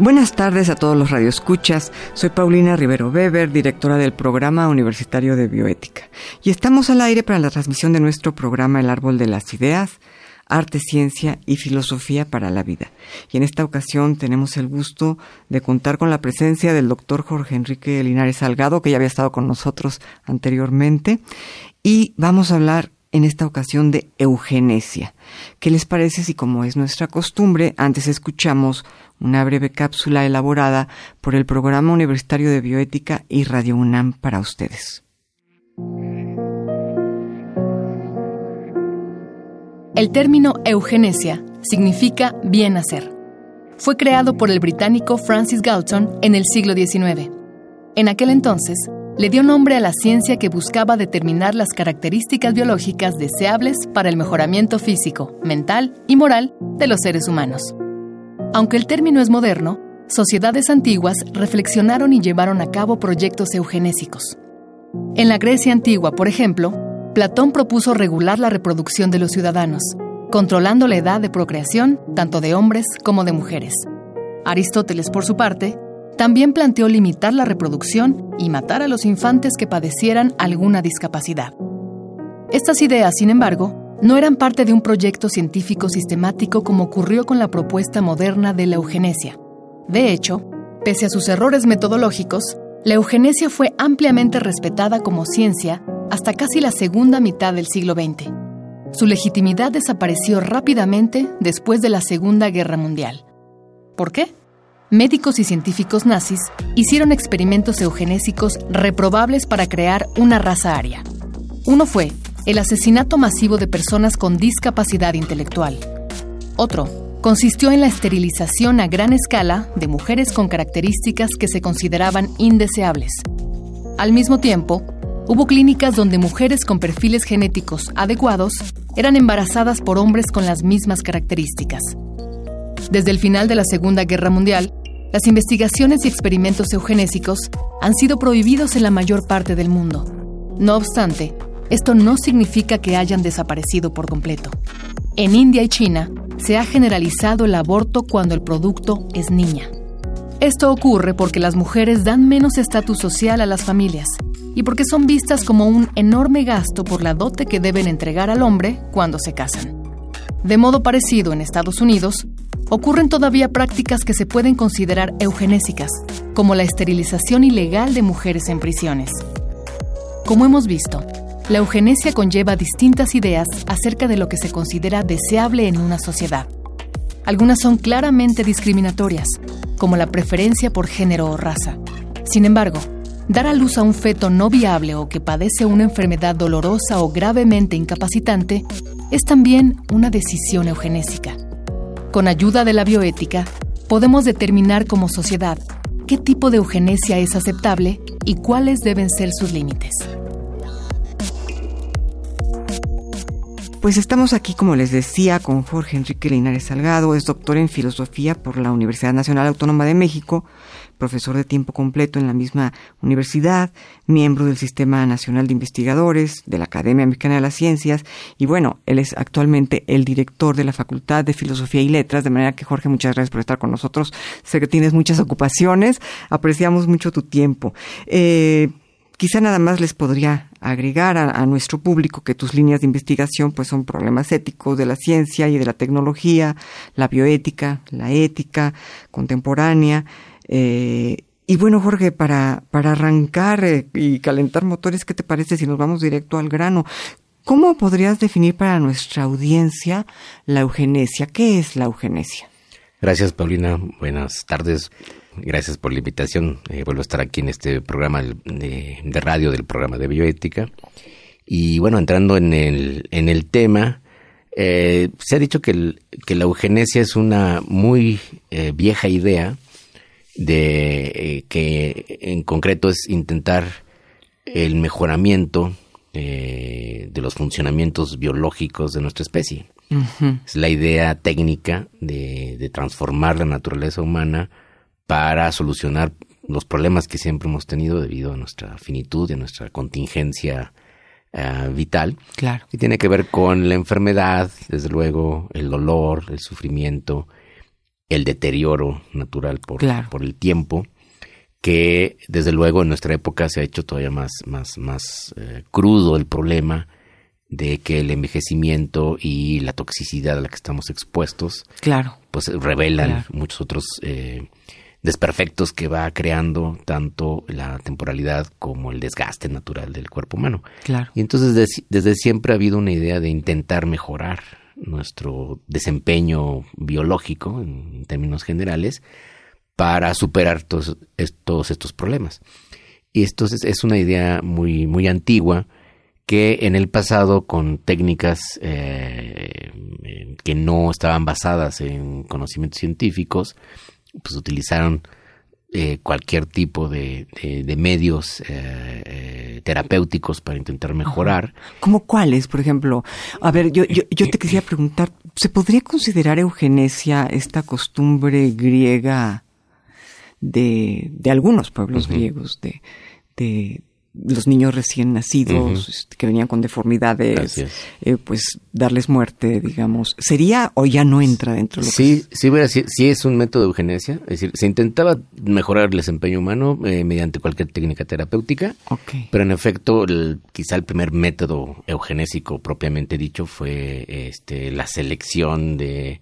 Buenas tardes a todos los radioescuchas. Soy Paulina Rivero Weber, directora del Programa Universitario de Bioética. Y estamos al aire para la transmisión de nuestro programa El Árbol de las Ideas, Arte, Ciencia y Filosofía para la Vida. Y en esta ocasión tenemos el gusto de contar con la presencia del doctor Jorge Enrique Linares Salgado, que ya había estado con nosotros anteriormente. Y vamos a hablar en esta ocasión de eugenesia. ¿Qué les parece si, como es nuestra costumbre, antes escuchamos una breve cápsula elaborada por el Programa Universitario de Bioética y Radio UNAM para ustedes? El término eugenesia significa bien hacer. Fue creado por el británico Francis Galton en el siglo XIX. En aquel entonces, le dio nombre a la ciencia que buscaba determinar las características biológicas deseables para el mejoramiento físico, mental y moral de los seres humanos. Aunque el término es moderno, sociedades antiguas reflexionaron y llevaron a cabo proyectos eugenésicos. En la Grecia antigua, por ejemplo, Platón propuso regular la reproducción de los ciudadanos, controlando la edad de procreación tanto de hombres como de mujeres. Aristóteles, por su parte, también planteó limitar la reproducción y matar a los infantes que padecieran alguna discapacidad. Estas ideas, sin embargo, no eran parte de un proyecto científico sistemático como ocurrió con la propuesta moderna de la eugenesia. De hecho, pese a sus errores metodológicos, la eugenesia fue ampliamente respetada como ciencia hasta casi la segunda mitad del siglo XX. Su legitimidad desapareció rápidamente después de la Segunda Guerra Mundial. ¿Por qué? Médicos y científicos nazis hicieron experimentos eugenésicos reprobables para crear una raza aria. Uno fue el asesinato masivo de personas con discapacidad intelectual. Otro consistió en la esterilización a gran escala de mujeres con características que se consideraban indeseables. Al mismo tiempo, hubo clínicas donde mujeres con perfiles genéticos adecuados eran embarazadas por hombres con las mismas características. Desde el final de la Segunda Guerra Mundial, las investigaciones y experimentos eugenésicos han sido prohibidos en la mayor parte del mundo. No obstante, esto no significa que hayan desaparecido por completo. En India y China se ha generalizado el aborto cuando el producto es niña. Esto ocurre porque las mujeres dan menos estatus social a las familias y porque son vistas como un enorme gasto por la dote que deben entregar al hombre cuando se casan. De modo parecido en Estados Unidos, ocurren todavía prácticas que se pueden considerar eugenésicas, como la esterilización ilegal de mujeres en prisiones. Como hemos visto, la eugenesia conlleva distintas ideas acerca de lo que se considera deseable en una sociedad. Algunas son claramente discriminatorias, como la preferencia por género o raza. Sin embargo, dar a luz a un feto no viable o que padece una enfermedad dolorosa o gravemente incapacitante es también una decisión eugenésica. Con ayuda de la bioética, podemos determinar como sociedad qué tipo de eugenesia es aceptable y cuáles deben ser sus límites. Pues estamos aquí, como les decía, con Jorge Enrique Linares Salgado, es doctor en filosofía por la Universidad Nacional Autónoma de México, profesor de tiempo completo en la misma universidad, miembro del Sistema Nacional de Investigadores, de la Academia Mexicana de las Ciencias, y bueno, él es actualmente el director de la Facultad de Filosofía y Letras, de manera que Jorge, muchas gracias por estar con nosotros. Sé que tienes muchas ocupaciones, apreciamos mucho tu tiempo. Eh, Quizá nada más les podría agregar a, nuestro público que tus líneas de investigación pues son problemas éticos de la ciencia y de la tecnología, la bioética, la ética contemporánea. Eh, y bueno, Jorge, para, para arrancar eh, y calentar motores, ¿qué te parece si nos vamos directo al grano? ¿Cómo podrías definir para nuestra audiencia la eugenesia? ¿Qué es la eugenesia? Gracias, Paulina. Buenas tardes. Gracias por la invitación. Eh, vuelvo a estar aquí en este programa de, radio del programa de bioética. Y bueno, entrando en el, en el tema, eh, se ha dicho que, que, la eugenesia es una muy eh, vieja idea de eh, que en concreto es intentar el mejoramiento de los funcionamientos biológicos de nuestra especie. Es la idea técnica de, de, transformar la naturaleza humana para solucionar los problemas que siempre hemos tenido debido a nuestra finitud y a nuestra contingencia eh, vital. Claro. Y tiene que ver con la enfermedad, desde luego, el dolor, el sufrimiento, el deterioro natural por, por el tiempo, que desde luego en nuestra época se ha hecho todavía más, más, más eh, crudo el problema de que el envejecimiento y la toxicidad a la que estamos expuestos, claro, pues revelan muchos otros eh, desperfectos que va creando tanto la temporalidad como el desgaste natural del cuerpo humano. Claro. Y entonces desde, siempre ha habido una idea de intentar mejorar nuestro desempeño biológico en términos generales para superar todos, estos problemas. Y esto es, una idea muy, muy antigua que en el pasado con técnicas eh, que no estaban basadas en conocimientos científicos, pues utilizaron eh, cualquier tipo de, de, medios eh, eh, terapéuticos para intentar mejorar. ¿Como cuáles, por ejemplo? A ver, yo, yo, yo te quería preguntar, ¿se podría considerar eugenesia esta costumbre griega de, de algunos pueblos griegos de, de, los niños recién nacidos este, que venían con deformidades, eh, pues darles muerte, digamos, ¿sería o ya no entra dentro de lo sí, que sí, sí, sí es un método de eugenesia, es decir, se intentaba mejorar el desempeño humano eh, mediante cualquier técnica terapéutica, pero en efecto quizá el primer método eugenésico propiamente dicho fue este, la selección de,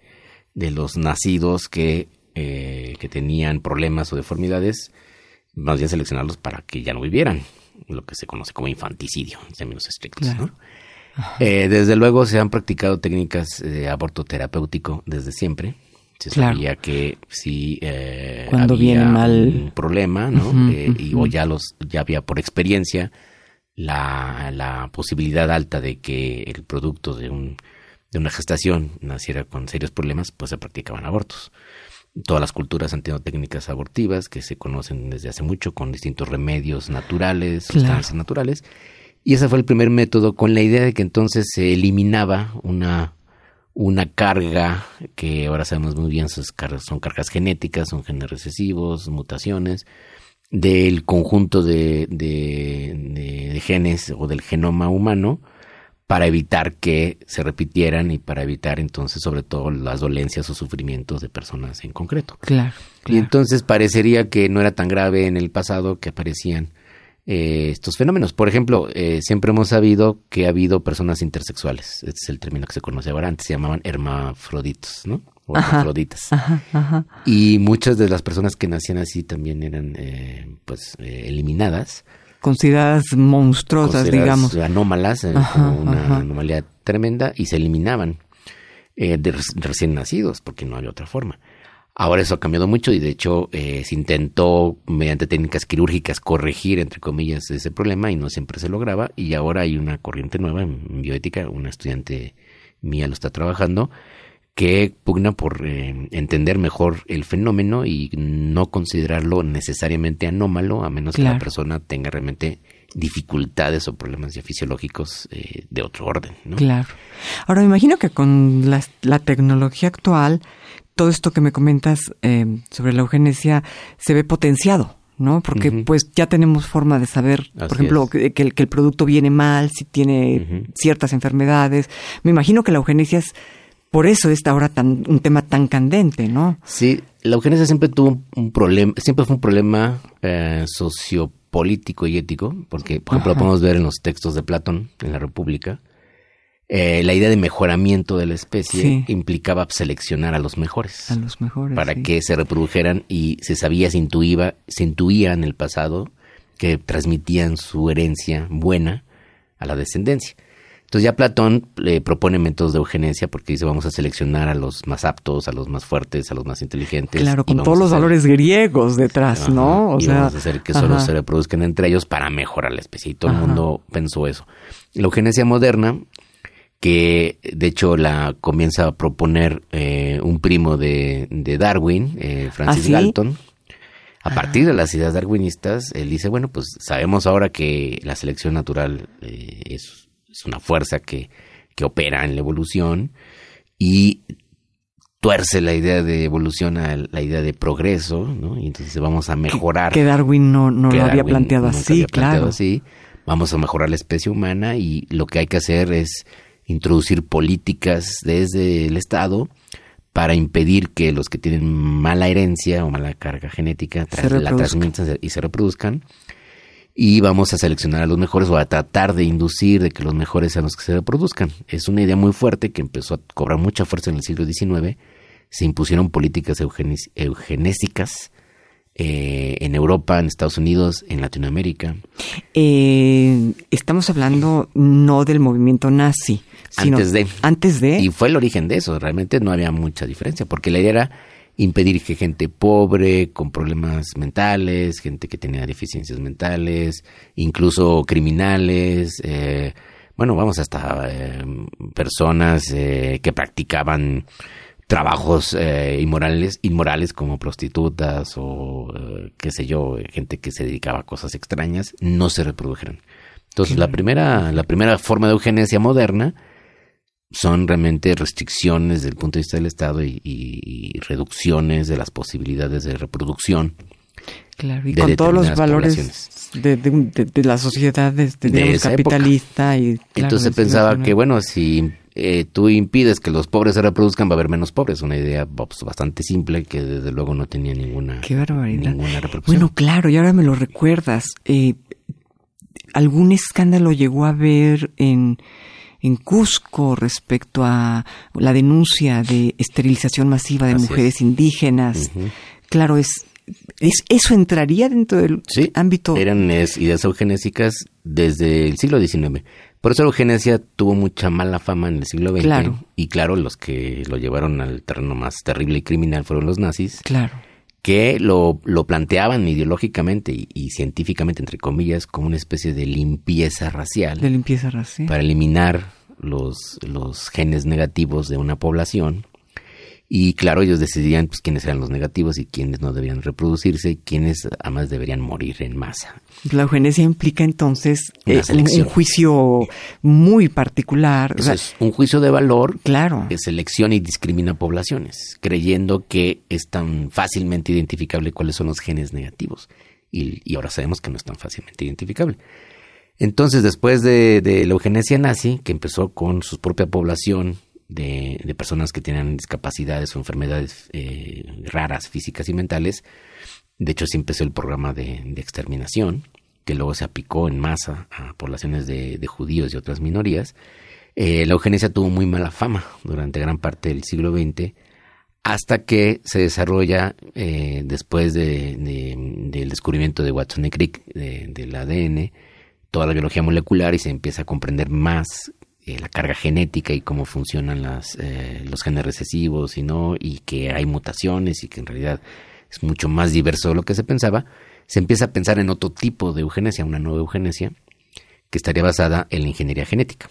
de los nacidos que, eh, que tenían problemas o deformidades, más bien seleccionarlos para que ya no vivieran lo que se conoce como infanticidio, en términos estrictos. Eh, desde luego se han practicado técnicas de aborto terapéutico desde siempre. Se sabía que si eh, Cuando había viene mal... un problema, ¿no? Eh, y, o ya, los, ya había por experiencia la, la posibilidad alta de que el producto de, un, de una gestación naciera con serios problemas, pues se practicaban abortos todas las culturas han tenido técnicas abortivas que se conocen desde hace mucho con distintos remedios naturales, sustancias naturales. Y ese fue el primer método con la idea de que entonces se eliminaba una, una carga que ahora sabemos muy bien son cargas, son cargas genéticas, son genes recesivos, mutaciones del conjunto de, de genes o del genoma humano para evitar que se repitieran y para evitar entonces sobre todo las dolencias o sufrimientos de personas en concreto. Claro. Y entonces parecería que no era tan grave en el pasado que aparecían eh, estos fenómenos. Por ejemplo, eh, siempre hemos sabido que ha habido personas intersexuales. Este es el término que se conoce ahora. Antes se llamaban hermafroditos, ¿no? O hermafroditas. Y muchas de las personas que nacían así también eran eh, pues eliminadas consideradas monstruosas, digamos. Anómalas, eh, una anomalía tremenda, y se eliminaban eh, de recién nacidos, porque no había otra forma. Ahora eso ha cambiado mucho y de hecho eh, se intentó mediante técnicas quirúrgicas corregir, entre comillas, ese problema y no siempre se lograba. Y ahora hay una corriente nueva en bioética, una estudiante mía lo está trabajando, que pugna por eh, entender mejor el fenómeno y no considerarlo necesariamente anómalo, a menos que la persona tenga realmente dificultades o problemas ya fisiológicos eh, de otro orden. ¿no? Claro. Ahora, me imagino que con la, tecnología actual, todo esto que me comentas eh, sobre la eugenesia se ve potenciado. ¿no? Porque pues ya tenemos forma de saber, por ejemplo, que, el, que, el, producto viene mal, si tiene ciertas enfermedades. Me imagino que la eugenesia es por eso es ahora tan, un tema tan candente, ¿no? Sí, la eugenesia siempre tuvo un, problema, siempre fue un problema eh, sociopolítico y ético, porque, por ejemplo, lo podemos ver en los textos de Platón, en la República. Eh, la idea de mejoramiento de la especie implicaba seleccionar a los mejores. A los mejores. Para que se reprodujeran y se sabía, se intuía, se intuía en el pasado que transmitían su herencia buena a la descendencia. Entonces ya Platón le propone métodos de eugenesia porque dice vamos a seleccionar a los más aptos, a los más fuertes, a los más inteligentes. Claro, con todos los valores griegos detrás, ¿no? O y sea, vamos a hacer que solo se reproduzcan entre ellos para mejorar la especie. Y todo el mundo pensó eso. La eugenesia moderna, que de hecho la comienza a proponer eh, un primo de, Darwin, eh, Francis ¿Ah, Galton. A partir de las ideas darwinistas, él dice, bueno, pues sabemos ahora que la selección natural eh, es es una fuerza que, que opera en la evolución y tuerce la idea de evolución a la idea de progreso, ¿no? Y entonces vamos a mejorar. Que, Darwin no, no lo había planteado así, claro. así. Vamos a mejorar la especie humana y lo que hay que hacer es introducir políticas desde el Estado para impedir que los que tienen mala herencia o mala carga genética la transmitan y se reproduzcan y vamos a seleccionar a los mejores o a tratar de inducir de que los mejores sean los que se reproduzcan. Es una idea muy fuerte que empezó a cobrar mucha fuerza en el siglo XIX. Se impusieron políticas eugenésicas eh, en Europa, en Estados Unidos, en Latinoamérica. Eh, estamos hablando no del movimiento nazi. Sino antes de. Antes de. Y fue el origen de eso. Realmente no había mucha diferencia, porque la idea era impedir que gente pobre, con problemas mentales, gente que tenía deficiencias mentales, incluso criminales, eh, bueno, vamos hasta eh, personas eh, que practicaban trabajos inmorales, inmorales como prostitutas o qué sé yo, gente que se dedicaba a cosas extrañas, no se reprodujeron. Entonces, la primera, la primera forma de eugenesia moderna son realmente restricciones desde el punto de vista del Estado y, reducciones de las posibilidades de reproducción. Claro, y con todos los valores de, la sociedad de, capitalista. Y, Entonces se pensaba que, bueno, si eh, tú impides que los pobres se reproduzcan, va a haber menos pobres. Una idea pues, bastante simple que desde luego no tenía ninguna, Qué barbaridad. Bueno, claro, y ahora me lo recuerdas. Eh, ¿Algún escándalo llegó a haber en en Cusco respecto a la denuncia de esterilización masiva de mujeres indígenas. Claro, es, es, eso entraría dentro del ámbito. Eran ideas eugenésicas desde el siglo XIX. Por eso la eugenesia tuvo mucha mala fama en el siglo XX. Y claro, los que lo llevaron al terreno más terrible y criminal fueron los nazis. Claro. Que lo, lo planteaban ideológicamente y, y, científicamente, entre comillas, como una especie de limpieza racial. De limpieza racial. Para eliminar los, los genes negativos de una población. Y claro, ellos decidían pues, quiénes eran los negativos y quiénes no debían reproducirse y quiénes además deberían morir en masa. La eugenesia implica entonces eh, un, juicio muy particular. es un juicio de valor claro. que selecciona y discrimina poblaciones, creyendo que es tan fácilmente identificable cuáles son los genes negativos. Y, y ahora sabemos que no es tan fácilmente identificable. Entonces, después de, la eugenesia nazi, que empezó con su propia población de, personas que tienen discapacidades o enfermedades eh, raras, físicas y mentales, de hecho, sí empezó el programa de, exterminación, que luego se aplicó en masa a poblaciones de, judíos y otras minorías. Eh, la eugenesia tuvo muy mala fama durante gran parte del siglo XX, hasta que se desarrolla eh, después del descubrimiento de Watson y Crick del ADN, toda la biología molecular y se empieza a comprender más eh, la carga genética y cómo funcionan eh, los genes recesivos y no, y que hay mutaciones y que en realidad es mucho más diverso de lo que se pensaba, se empieza a pensar en otro tipo de eugenesia, una nueva eugenesia, que estaría basada en la ingeniería genética.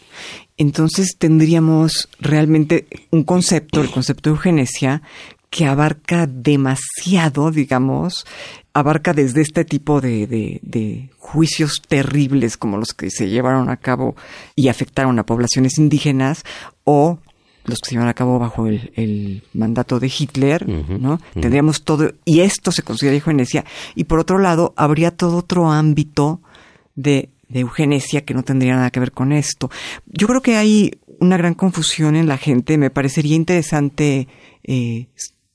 Entonces tendríamos realmente un concepto, el concepto de eugenesia, que abarca demasiado, digamos, abarca desde este tipo de, de, juicios terribles como los que se llevaron a cabo y afectaron a poblaciones indígenas o los que se llevaron a cabo bajo el, mandato de Hitler, ¿no? Tendríamos todo, y esto se considera eugenesia, y por otro lado, habría todo otro ámbito de, de eugenesia que no tendría nada que ver con esto. Yo creo que hay una gran confusión en la gente, me parecería interesante eh,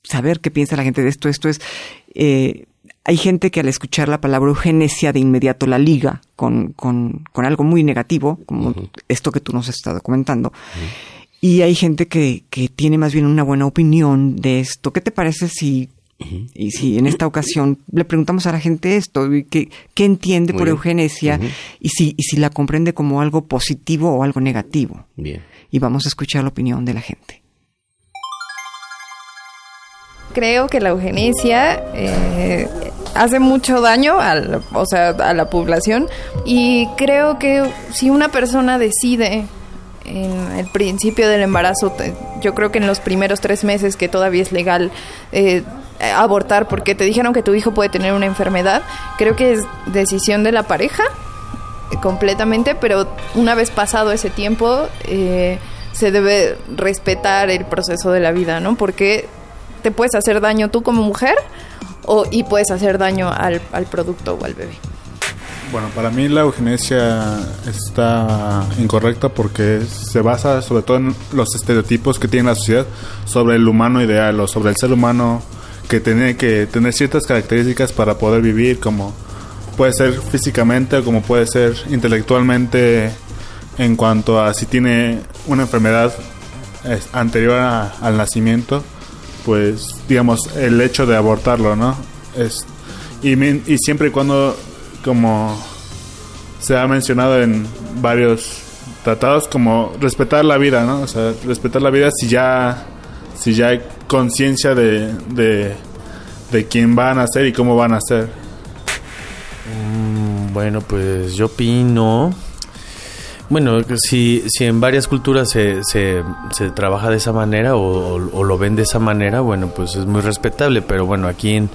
saber qué piensa la gente de esto. Esto es, eh, hay gente que al escuchar la palabra eugenesia de inmediato la liga con, con, con algo muy negativo, como esto que tú nos has estado comentando. Y hay gente que, que tiene más bien una buena opinión de esto. ¿Qué te parece si Y si en esta ocasión le preguntamos a la gente esto, ¿qué, qué entiende por eugenesia? y, si, y si la comprende como algo positivo o algo negativo. Bien. Y vamos a escuchar la opinión de la gente. Creo que la eugenesia eh, hace mucho daño al, o sea, a la población y creo que si una persona decide en el principio del embarazo, yo creo que en los primeros tres meses que todavía es legal eh, abortar porque te dijeron que tu hijo puede tener una enfermedad, creo que es decisión de la pareja eh, completamente, pero una vez pasado ese tiempo eh, se debe respetar el proceso de la vida, ¿no? Porque te puedes hacer daño tú como mujer o, y puedes hacer daño al, al producto o al bebé. Bueno, para mí la eugenesia está incorrecta porque se basa sobre todo en los estereotipos que tiene la sociedad sobre el humano ideal o sobre el ser humano que tiene que tener ciertas características para poder vivir, como puede ser físicamente o como puede ser intelectualmente en cuanto a si tiene una enfermedad anterior al nacimiento, pues digamos el hecho de abortarlo, ¿no? Es, y, siempre y cuando como se ha mencionado en varios tratados, como respetar la vida, ¿no? O sea, respetar la vida si ya, si ya hay conciencia de, de, de quién van a ser y cómo van a ser. Mm, bueno, pues yo opino... Bueno, si, si en varias culturas se, se, se trabaja de esa manera o, lo ven de esa manera, bueno, pues es muy respetable, pero bueno, aquí en,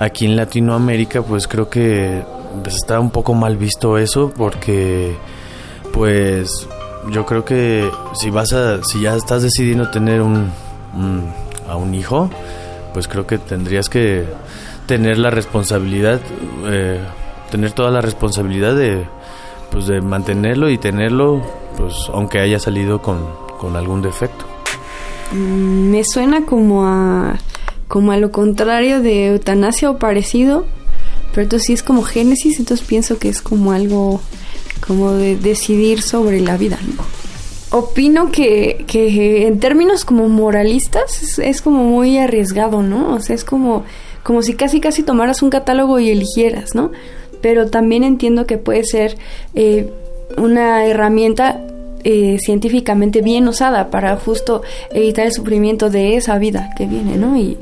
aquí en Latinoamérica pues creo que está un poco mal visto eso porque pues yo creo que si vas a si ya estás decidiendo tener un, a un hijo pues creo que tendrías que tener la responsabilidad eh, tener toda la responsabilidad de pues de mantenerlo y tenerlo pues aunque haya salido con, con algún defecto mm, me suena como a como a lo contrario de eutanasia o parecido pero entonces sí es como Génesis, entonces pienso que es como algo como de decidir sobre la vida. Opino que, que en términos como moralistas es, como muy arriesgado, ¿no? O sea, es como, como si casi casi tomaras un catálogo y eligieras, ¿no? Pero también entiendo que puede ser eh, una herramienta eh, científicamente bien usada para justo evitar el sufrimiento de esa vida que viene, ¿no? Y,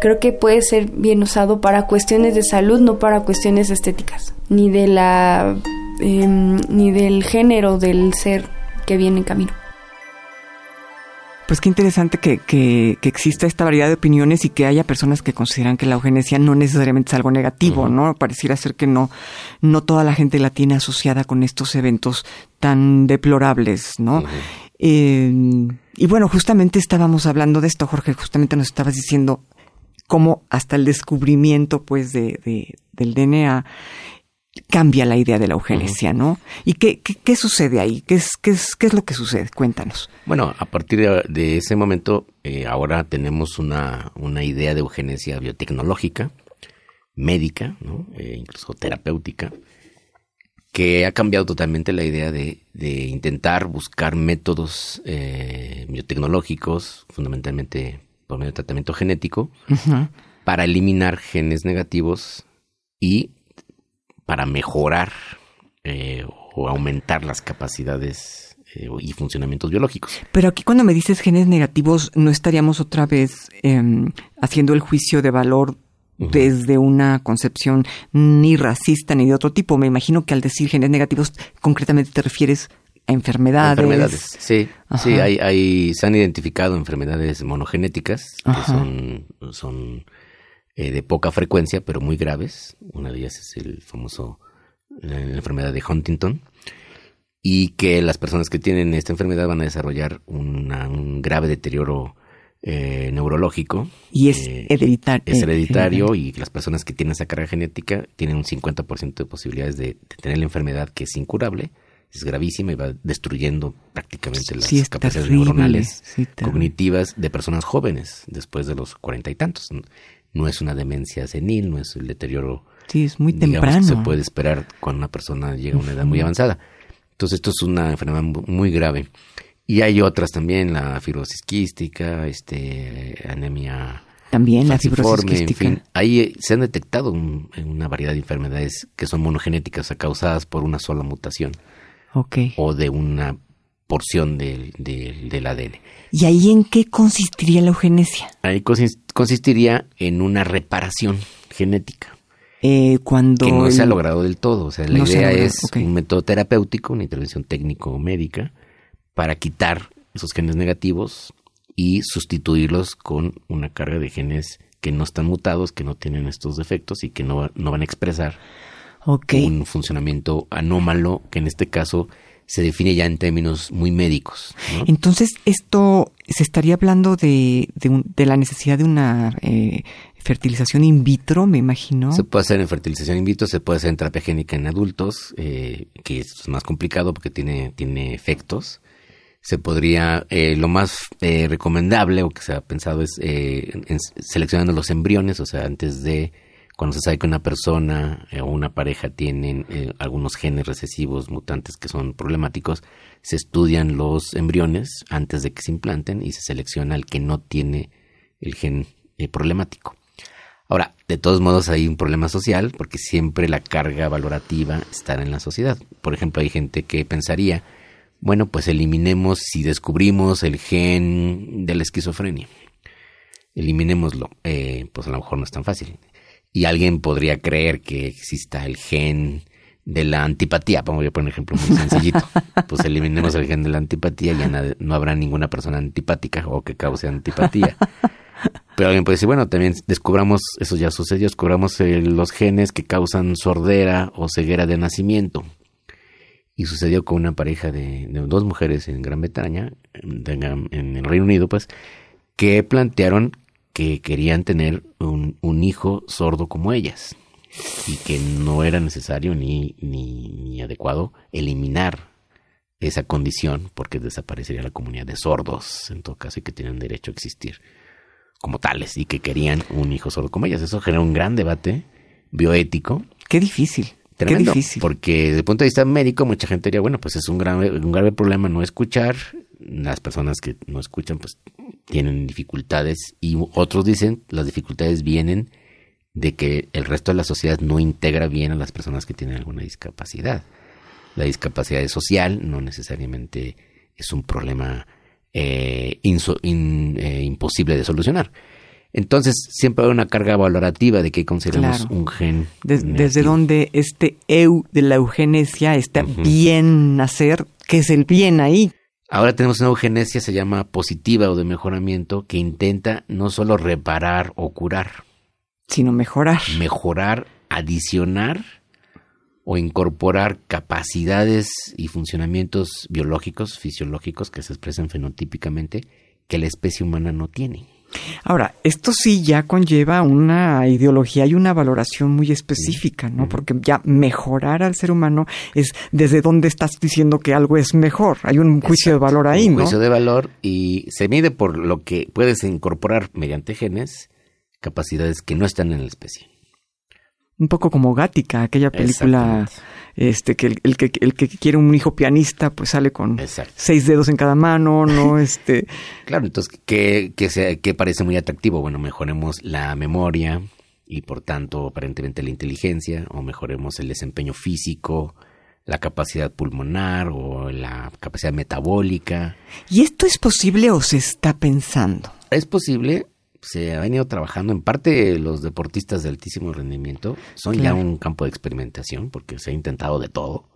creo que puede ser bien usado para cuestiones de salud, no para cuestiones estéticas, ni de la em, ni del género del ser que viene en camino. Pues qué interesante que, que, exista esta variedad de opiniones y que haya personas que consideran que la eugenesia no necesariamente es algo negativo, ¿no? Pareciera ser que no, no toda la gente la tiene asociada con estos eventos tan deplorables, ¿no? Em, y bueno, justamente estábamos hablando de esto, Jorge, justamente nos estabas diciendo cómo hasta el descubrimiento pues de, del DNA cambia la idea de la eugenesia, ¿no? ¿Y qué, qué, sucede ahí? ¿Qué es, qué, es, ¿Qué es lo que sucede? Cuéntanos. Bueno, a partir de, ese momento, eh, ahora tenemos una, una, idea de eugenesia biotecnológica, médica, ¿no? Eh, incluso terapéutica, que ha cambiado totalmente la idea de, de intentar buscar métodos eh, biotecnológicos, fundamentalmente por medio de tratamiento genético para eliminar genes negativos y para mejorar eh, o aumentar las capacidades eh, y funcionamientos biológicos. Pero aquí cuando me dices genes negativos, no estaríamos otra vez em, haciendo el juicio de valor desde una concepción ni racista ni de otro tipo. Me imagino que al decir genes negativos, concretamente te refieres enfermedades. Enfermedades, sí. Sí, hay, hay, se han identificado enfermedades monogenéticas que son, son eh, de poca frecuencia, pero muy graves. Una de ellas es el famoso, la, enfermedad de Huntington. Y que las personas que tienen esta enfermedad van a desarrollar un grave deterioro eh, neurológico. Y es eh, hereditario. Es hereditario y las personas que tienen esa carga genética tienen un 50% de posibilidades de, tener la enfermedad que es incurable es gravísima y va destruyendo prácticamente las capacidades neuronales cognitivas de personas jóvenes después de los cuarenta y tantos. No es una demencia senil, no es el deterioro. Sí, es muy temprano. se puede esperar cuando una persona llega a una edad muy avanzada. Entonces, esto es una enfermedad muy grave. Y hay otras también, la fibrosis quística, este, anemia También la fibrosis quística. En fin, ahí se han detectado una variedad de enfermedades que son monogenéticas, o sea, causadas por una sola mutación. Okay. O de una porción del, del, ADN. ¿Y ahí en qué consistiría la eugenesia? Ahí consistiría en una reparación genética. Eh, cuando que no se ha logrado del todo. O sea, la idea es un método terapéutico, una intervención técnico-médica, para quitar esos genes negativos y sustituirlos con una carga de genes que no están mutados, que no tienen estos defectos y que no, no van a expresar un funcionamiento anómalo, que en este caso se define ya en términos muy médicos. Entonces, esto se estaría hablando de, de, la necesidad de una eh, fertilización in vitro, me imagino. Se puede hacer en fertilización in vitro, se puede hacer en terapia génica en adultos, eh, que es más complicado porque tiene, tiene efectos. Se podría, eh, lo más eh, recomendable o que se ha pensado es seleccionando los embriones, o sea, antes de cuando se sabe que una persona o una pareja tienen algunos genes recesivos mutantes que son problemáticos, se estudian los embriones antes de que se implanten y se selecciona el que no tiene el gen problemático. Ahora, de todos modos hay un problema social porque siempre la carga valorativa estará en la sociedad. Por ejemplo, hay gente que pensaría, bueno, pues eliminemos si descubrimos el gen de la esquizofrenia. Eliminémoslo. Eh, pues a lo mejor no es tan fácil. Y alguien podría creer que exista el gen de la antipatía. Vamos a poner un ejemplo muy sencillito. Pues eliminemos el gen de la antipatía y ya no habrá ninguna persona antipática o que cause antipatía. Pero alguien puede decir, bueno, también descubramos, eso ya sucedió, descubramos eh, los genes que causan sordera o ceguera de nacimiento. Y sucedió con una pareja de, dos mujeres en Gran Bretaña, en, el Reino Unido, pues, que plantearon que querían tener un, un hijo sordo como ellas y que no era necesario ni, ni, ni adecuado eliminar esa condición porque desaparecería la comunidad de sordos en todo caso y que tienen derecho a existir como tales y que querían un hijo solo como ellas. Eso genera un gran debate bioético. Qué difícil. Qué difícil. Porque desde el punto de vista médico, mucha gente diría, bueno, pues es un grave, un grave problema no escuchar. Las personas que no escuchan, pues tienen dificultades. Y otros dicen, las dificultades vienen de que el resto de la sociedad no integra bien a las personas que tienen alguna discapacidad. La discapacidad es social, no necesariamente es un problema eh, eh, imposible de solucionar. Entonces, siempre hay una carga valorativa de que consideramos un gen. desde donde este eu de la eugenesia está bien nacer, que es el bien ahí. Ahora tenemos una eugenesia, se llama positiva o de mejoramiento, que intenta no solo reparar o curar, sino mejorar. Mejorar, adicionar o incorporar capacidades y funcionamientos biológicos, fisiológicos que se expresan fenotípicamente que la especie humana no tiene. Ahora, esto sí ya conlleva una ideología y una valoración muy específica, ¿no? Porque ya mejorar al ser humano es desde dónde estás diciendo que algo es mejor. Hay un juicio de valor ahí, ¿no? Un juicio de valor y se mide por lo que puedes incorporar mediante genes capacidades que no están en la especie un poco como Gática, aquella película este que el, que el que quiere un hijo pianista pues sale con seis dedos en cada mano, no este Claro, entonces que que sea, que parece muy atractivo, bueno, mejoremos la memoria y por tanto aparentemente la inteligencia o mejoremos el desempeño físico, la capacidad pulmonar o la capacidad metabólica. ¿Y esto es posible o se está pensando? Es posible, se ha venido trabajando. En parte, los deportistas de altísimo rendimiento son ya un campo de experimentación porque se ha intentado de todo.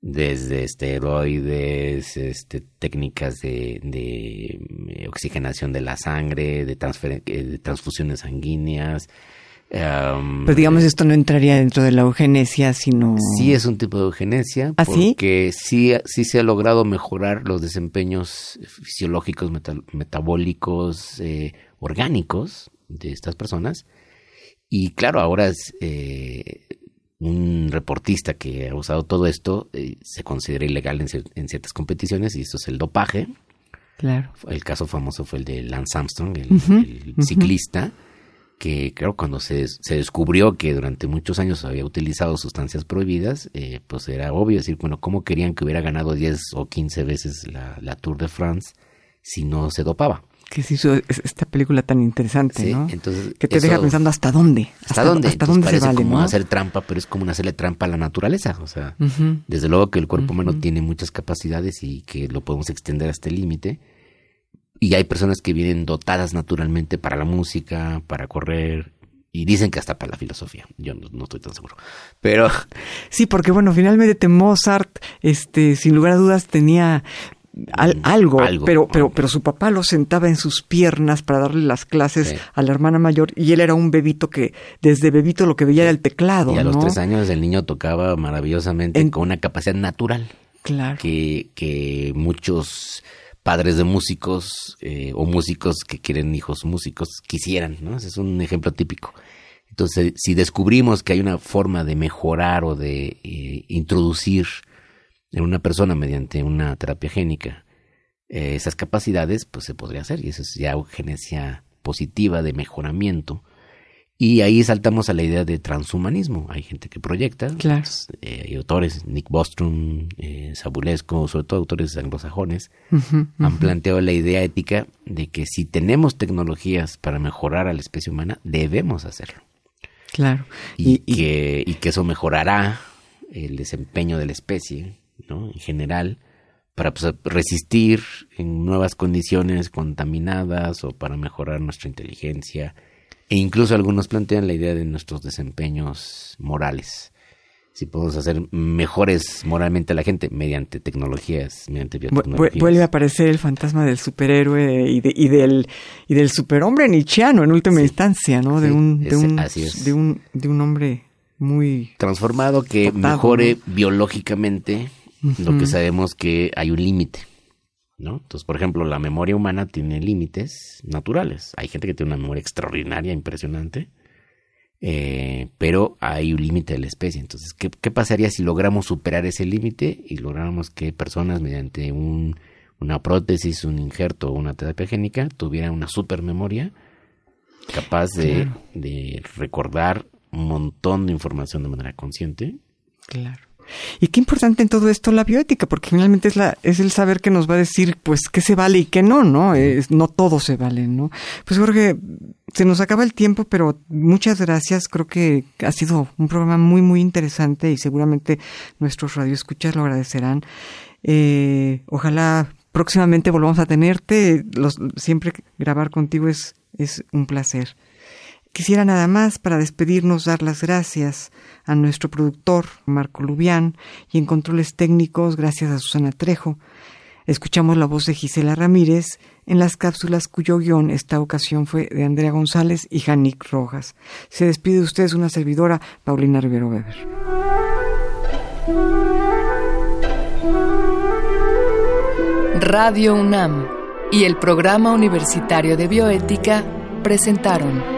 Desde esteroides, este, técnicas de, de oxigenación de la sangre, de, eh, de transfusiones sanguíneas. Pero digamos, esto no entraría dentro de la eugenesia, sino... Sí es un tipo de eugenesia, ¿Ah, porque sí? sí, se ha logrado mejorar los desempeños fisiológicos, metabólicos, eh, orgánicos de estas personas. Y claro, ahora es eh, un reportista que ha usado todo esto, eh, se considera ilegal en, ciertas competiciones y esto es el dopaje. Claro. El caso famoso fue el de Lance Armstrong, el, ciclista, que creo cuando se, se, descubrió que durante muchos años había utilizado sustancias prohibidas, eh, pues era obvio decir, bueno, ¿cómo querían que hubiera ganado 10 o 15 veces la, la Tour de France si no se dopaba? Que se hizo esta película tan interesante, ¿no? Entonces, que te deja pensando hasta dónde. ¿Hasta, dónde? Hasta dónde se vale, como hacer trampa, pero es como hacerle trampa a la naturaleza. O sea, desde luego que el cuerpo humano tiene muchas capacidades y que lo podemos extender hasta el límite. Y hay personas que vienen dotadas naturalmente para la música, para correr, y dicen que hasta para la filosofía. Yo no, estoy tan seguro. Pero. Sí, porque bueno, finalmente Mozart, este, sin lugar a dudas, tenía algo, pero, pero, pero su papá lo sentaba en sus piernas para darle las clases a la hermana mayor y él era un bebito que desde bebito lo que veía era el teclado. Y a los tres años el niño tocaba maravillosamente con una capacidad natural. Claro. Que, que muchos padres de músicos eh, o músicos que quieren hijos músicos quisieran, ¿no? Ese es un ejemplo típico. Entonces, si descubrimos que hay una forma de mejorar o de eh, introducir en una persona mediante una terapia génica eh, esas capacidades, pues se podría hacer. Y eso es ya eugenesia positiva de mejoramiento. Y ahí saltamos a la idea de transhumanismo. Hay gente que proyecta. Claro. Eh, hay autores, Nick Bostrom, eh, Sabulesco, sobre todo autores anglosajones, han planteado la idea ética de que si tenemos tecnologías para mejorar a la especie humana, debemos hacerlo. Claro. Y, que, y que eso mejorará el desempeño de la especie ¿no? En general, para pues, resistir en nuevas condiciones contaminadas o para mejorar nuestra inteligencia. E incluso algunos plantean la idea de nuestros desempeños morales. Si podemos hacer mejores moralmente a la gente mediante tecnologías, mediante biotecnologías. Vuelve a aparecer el fantasma del superhéroe y, y del y del superhombre nietzscheano en última instancia, ¿no? De un de un, de un de un hombre muy transformado que mejore biológicamente lo que sabemos que hay un límite. ¿no? Entonces, por ejemplo, la memoria humana tiene límites naturales. Hay gente que tiene una memoria extraordinaria, impresionante, eh, pero hay un límite de la especie. Entonces, ¿qué, pasaría si logramos superar ese límite y lográramos que personas mediante un, una prótesis, un injerto o una terapia génica tuvieran una supermemoria capaz de, de recordar un montón de información de manera consciente? Claro. Y qué importante en todo esto la bioética, porque finalmente es la es el saber que nos va a decir pues qué se vale y qué no, ¿no? Es, no todo se vale, ¿no? Pues Jorge, se nos acaba el tiempo, pero muchas gracias. Creo que ha sido un programa muy muy interesante y seguramente nuestros radioescuchas lo agradecerán. Eh, ojalá próximamente volvamos a tenerte. Los, siempre grabar contigo es, es un placer. Quisiera nada más para despedirnos dar las gracias a nuestro productor Marco Lubián y en controles técnicos gracias a Susana Trejo. Escuchamos la voz de Gisela Ramírez en las cápsulas cuyo guion esta ocasión fue de Andrea González y Janik Rojas. Se despide de ustedes una servidora, Paulina Rivero Weber. Radio UNAM y el Programa Universitario de Bioética presentaron